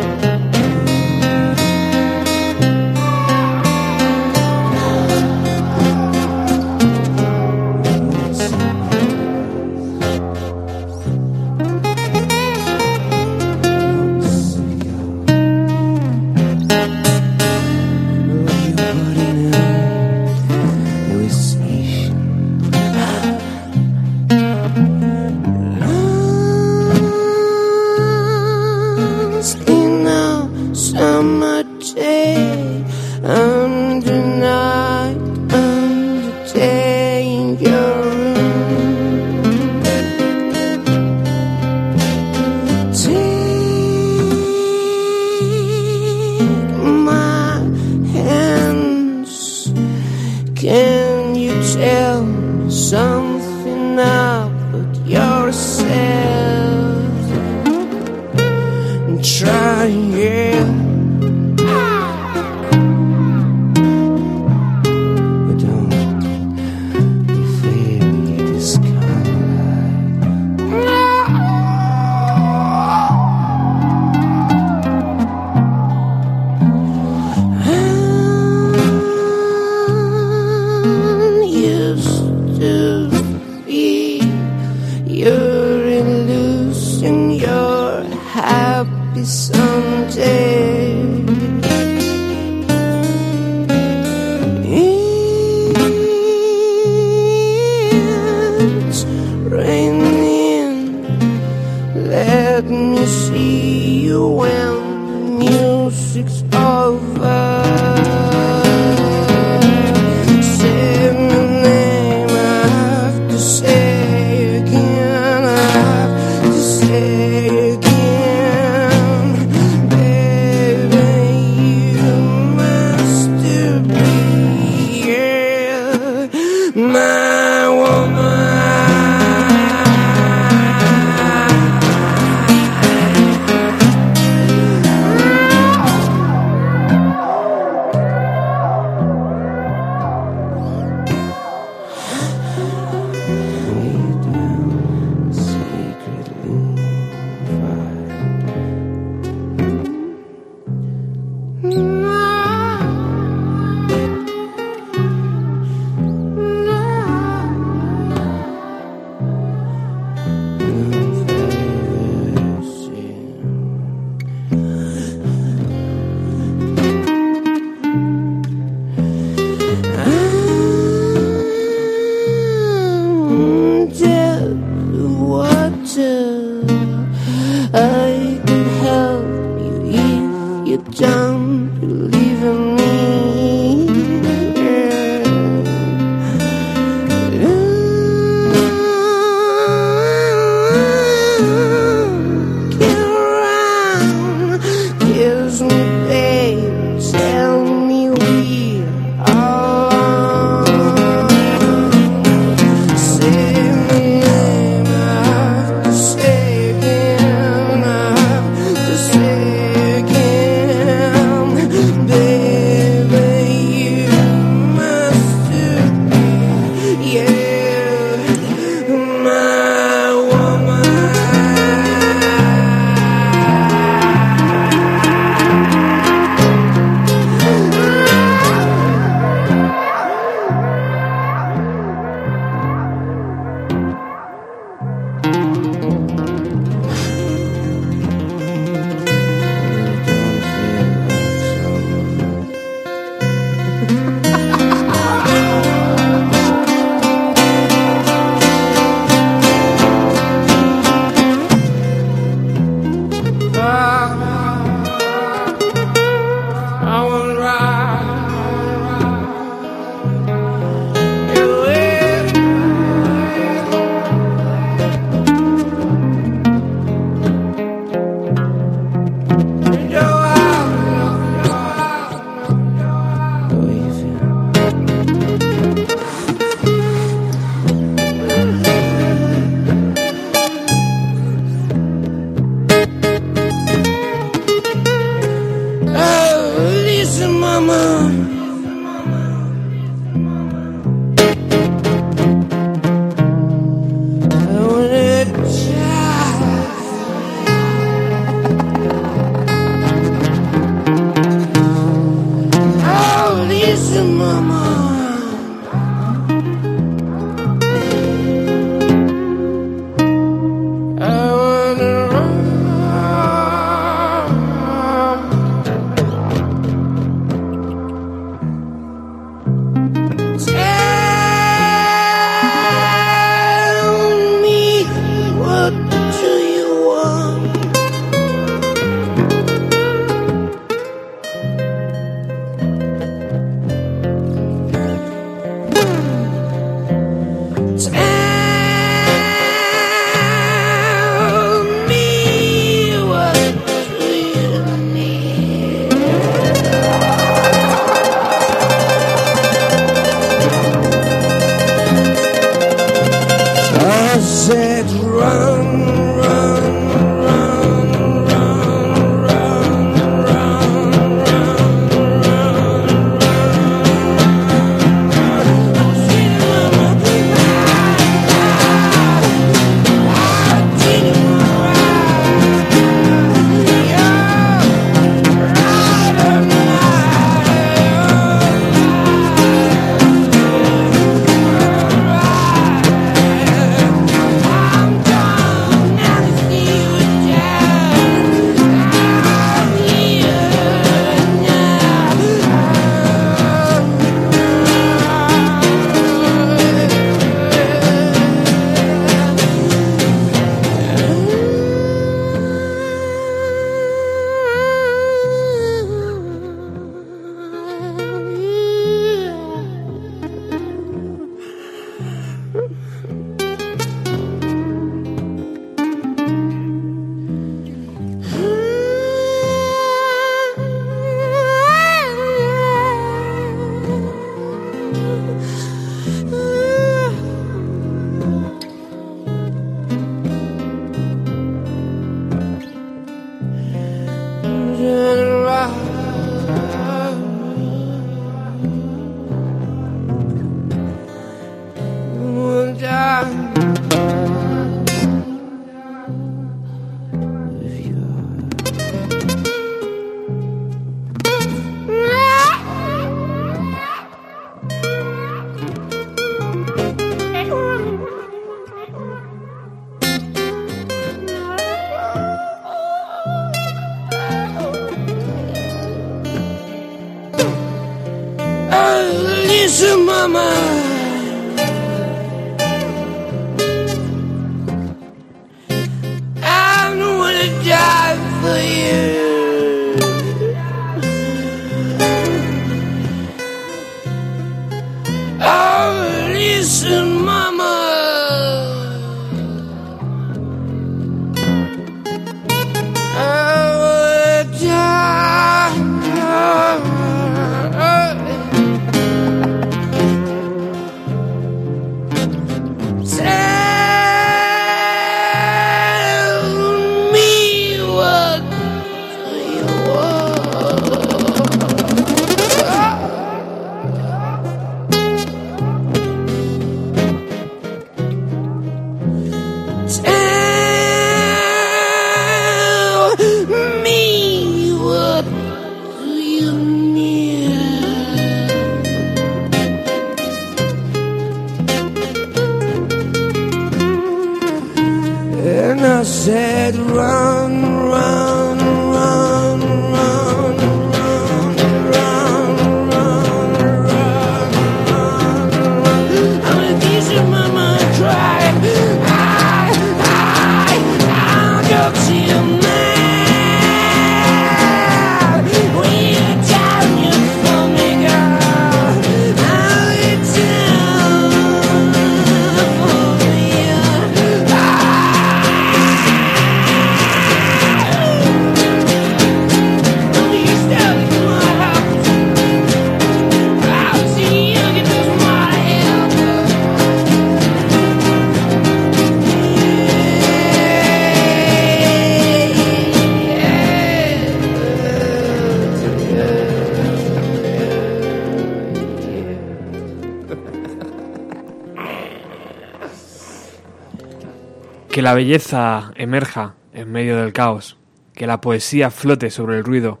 [SPEAKER 2] La belleza emerja en medio del caos, que la poesía flote sobre el ruido,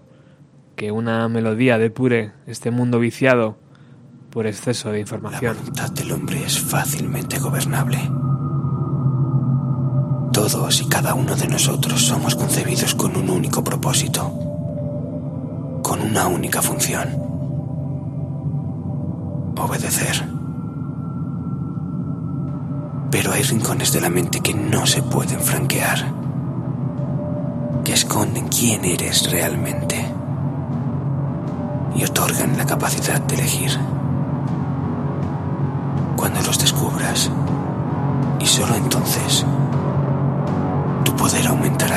[SPEAKER 2] que una melodía depure este mundo viciado por exceso de información.
[SPEAKER 11] La voluntad del hombre es fácilmente gobernable. Todos y cada uno de nosotros somos concebidos con un único propósito, con una única función. Rincones de la mente que no se pueden franquear, que esconden quién eres realmente. Y otorgan la capacidad de elegir. Cuando los descubras, y solo entonces, tu poder aumentará.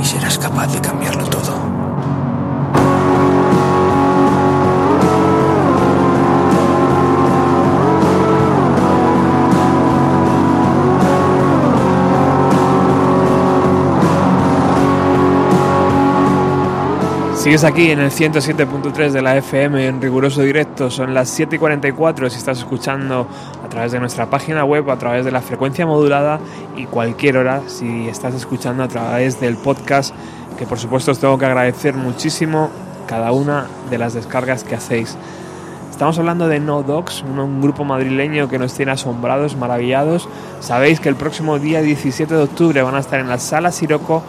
[SPEAKER 11] Y serás capaz de cambiarlo
[SPEAKER 2] Sigues aquí en el 107.3 de la FM en riguroso directo. Son las 7 y 44 si estás escuchando a través de nuestra página web, a través de la frecuencia modulada y cualquier hora si estás escuchando a través del podcast, que por supuesto os tengo que agradecer muchísimo cada una de las descargas que hacéis. Estamos hablando de No Dogs, un, grupo madrileño que nos tiene asombrados, maravillados. Sabéis que el próximo día 17 de octubre van a estar en la Sala Siroco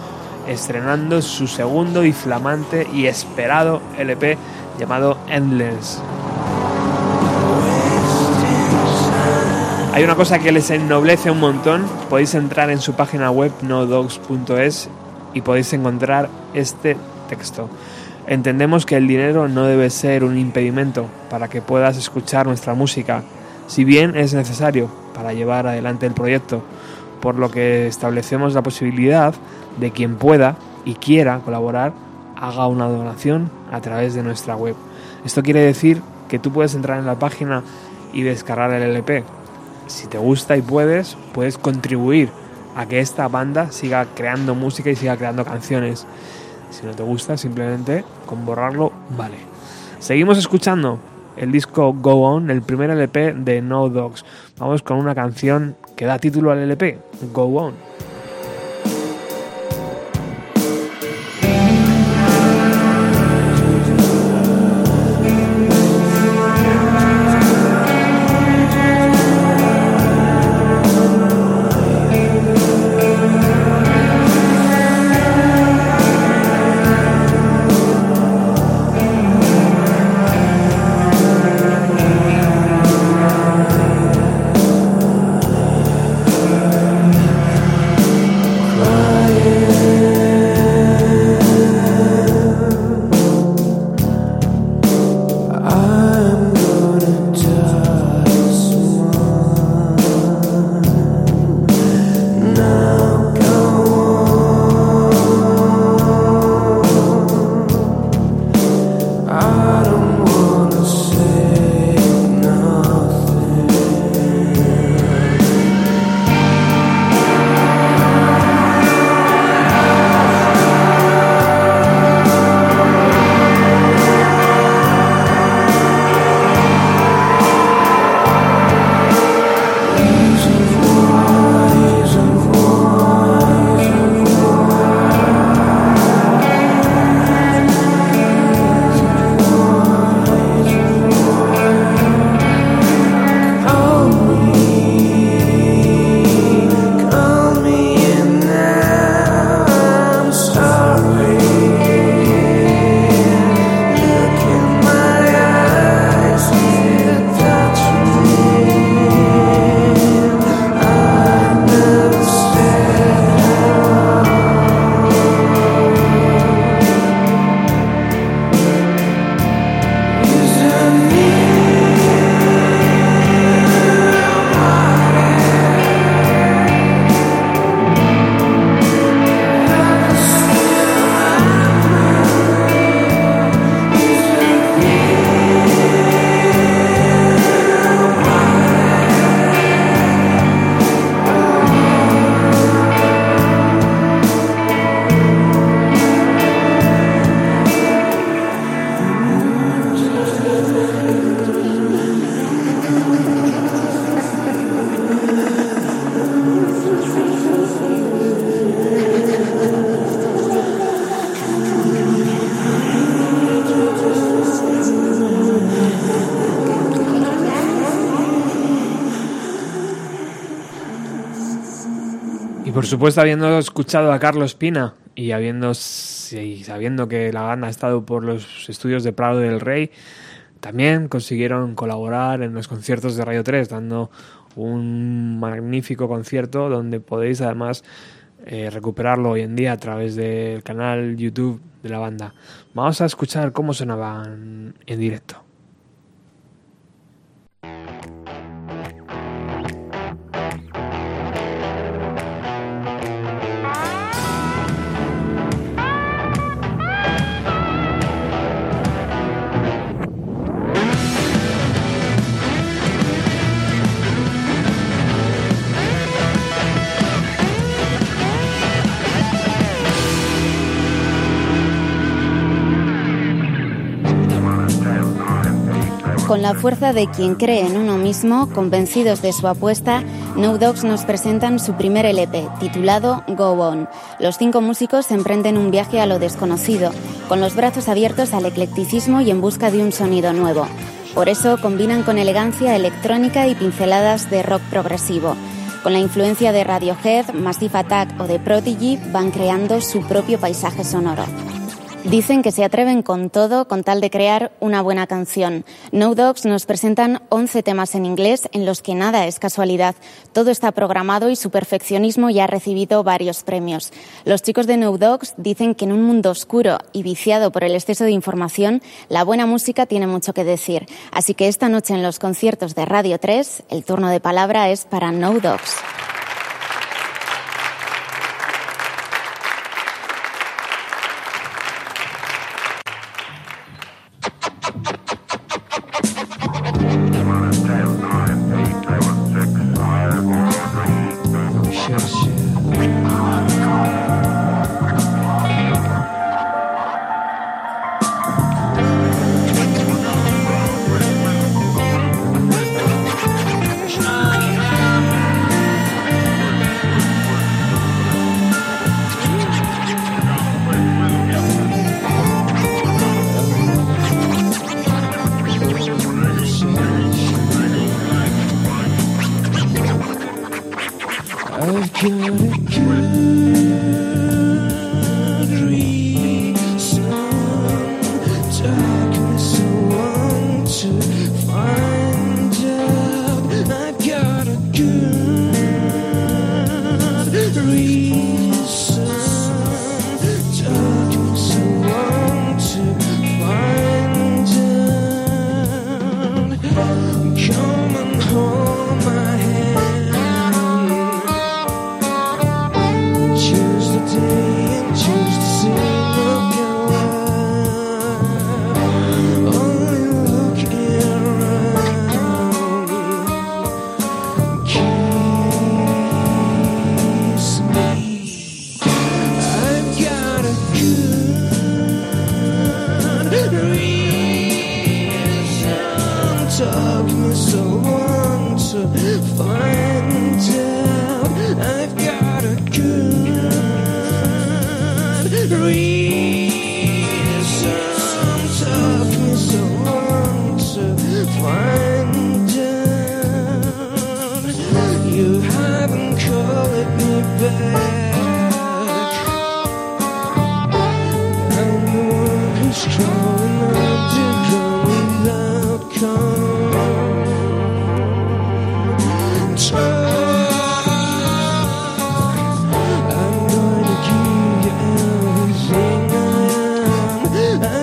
[SPEAKER 2] estrenando su segundo y flamante y esperado LP llamado Endless. Hay una cosa que les ennoblece un montón, podéis entrar en su página web nodogs.es y podéis encontrar este texto. Entendemos que el dinero no debe ser un impedimento para que puedas escuchar nuestra música, si bien es necesario para llevar adelante el proyecto, por lo que establecemos la posibilidad de quien pueda y quiera colaborar haga una donación a través de nuestra web. Esto quiere decir que tú puedes entrar en la página y descargar el LP. Si te gusta y puedes, puedes contribuir a que esta banda siga creando música y siga creando canciones. Si no te gusta, simplemente con borrarlo vale. Seguimos escuchando el disco Go On, el primer LP de No Dogs. Vamos con una canción que da título al LP, Go On. Por supuesto, habiendo escuchado a Carlos Pina y habiendo sabiendo que la banda ha estado por los estudios de Prado del Rey, también consiguieron colaborar en los conciertos de Radio 3, dando un magnífico concierto donde podéis además eh, recuperarlo hoy en día a través del canal YouTube de la banda. Vamos a escuchar cómo sonaban en directo.
[SPEAKER 12] La fuerza de quien cree en uno mismo, convencidos de su apuesta, No Dogs nos presentan su primer LP, titulado Go On. Los cinco músicos emprenden un viaje a lo desconocido, con los brazos abiertos al eclecticismo y en busca de un sonido nuevo. Por eso combinan con elegancia electrónica y pinceladas de rock progresivo. Con la influencia de Radiohead, Massive Attack o de Prodigy van creando su propio paisaje sonoro. Dicen que se atreven con todo con tal de crear una buena canción. No Dogs nos presentan 11 temas en inglés en los que nada es casualidad. Todo está programado y su perfeccionismo ya ha recibido varios premios. Los chicos de No Dogs dicen que en un mundo oscuro y viciado por el exceso de información, la buena música tiene mucho que decir. Así que esta noche en los conciertos de Radio 3, el turno de palabra es para No Dogs.
[SPEAKER 3] Cherche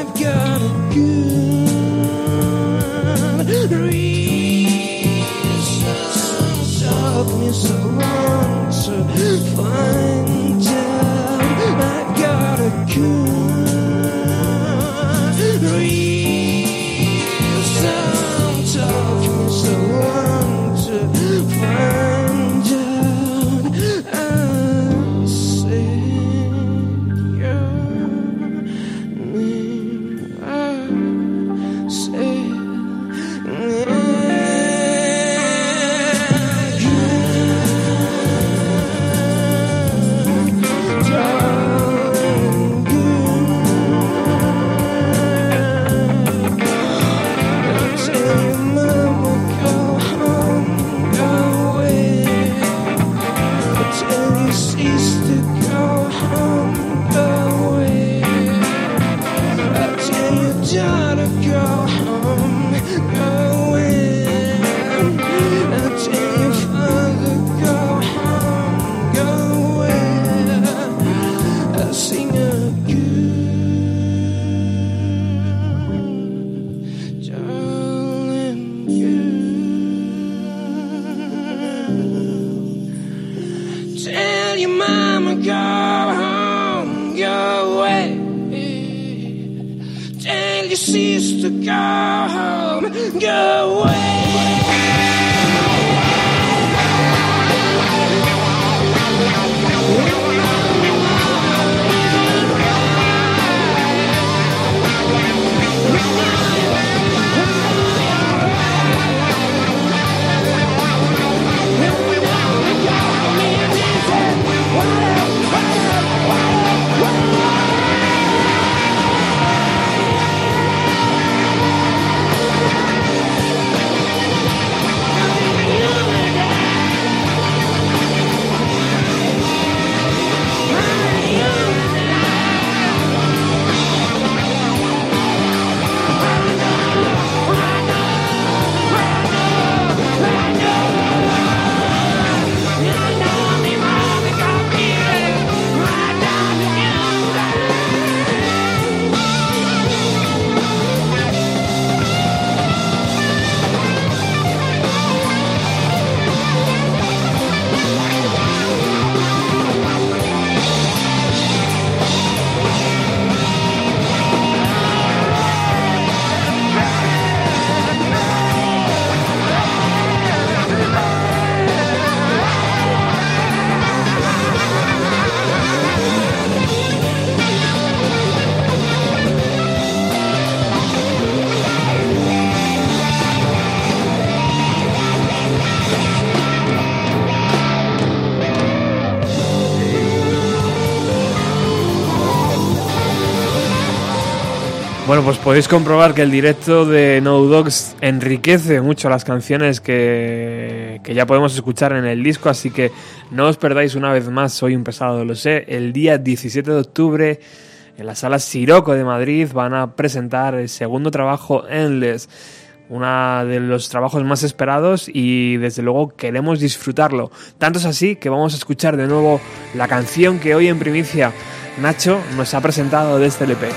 [SPEAKER 3] let go.
[SPEAKER 2] Bueno, pues podéis comprobar que el directo de No Dogs enriquece mucho las canciones que, que ya podemos escuchar en el disco, así que no os perdáis una vez más, soy un pesado, lo sé, el día 17 de octubre en la sala Siroco de Madrid van a presentar el segundo trabajo Endless, uno de los trabajos más esperados y desde luego queremos disfrutarlo. Tanto es así que vamos a escuchar de nuevo la canción que hoy en primicia Nacho nos ha presentado de este LP.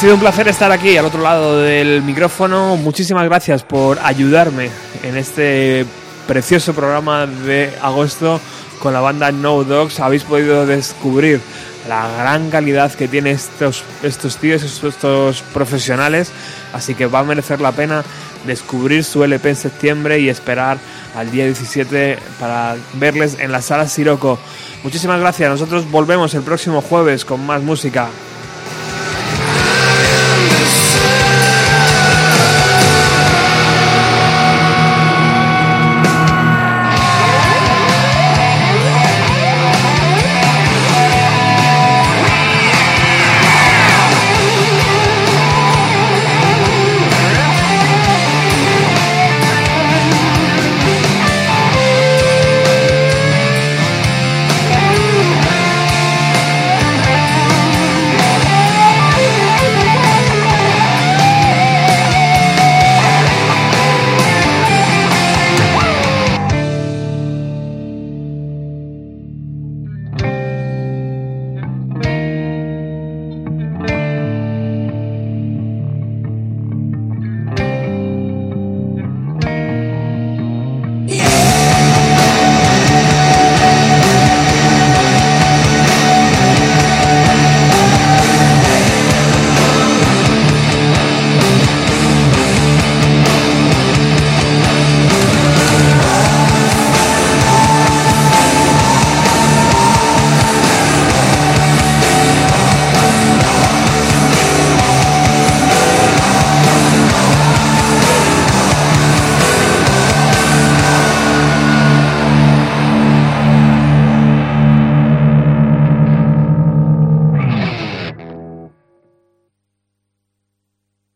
[SPEAKER 2] Sido un placer estar aquí al otro lado del micrófono. Muchísimas gracias por ayudarme en este precioso programa de agosto con la banda No Dogs. Habéis podido descubrir la gran calidad que tienen estos, estos tíos, estos profesionales. Así que va a merecer la pena descubrir su LP en septiembre y esperar al día 17 para verles en la sala Siroco. Muchísimas gracias. Nosotros volvemos el próximo jueves con más música.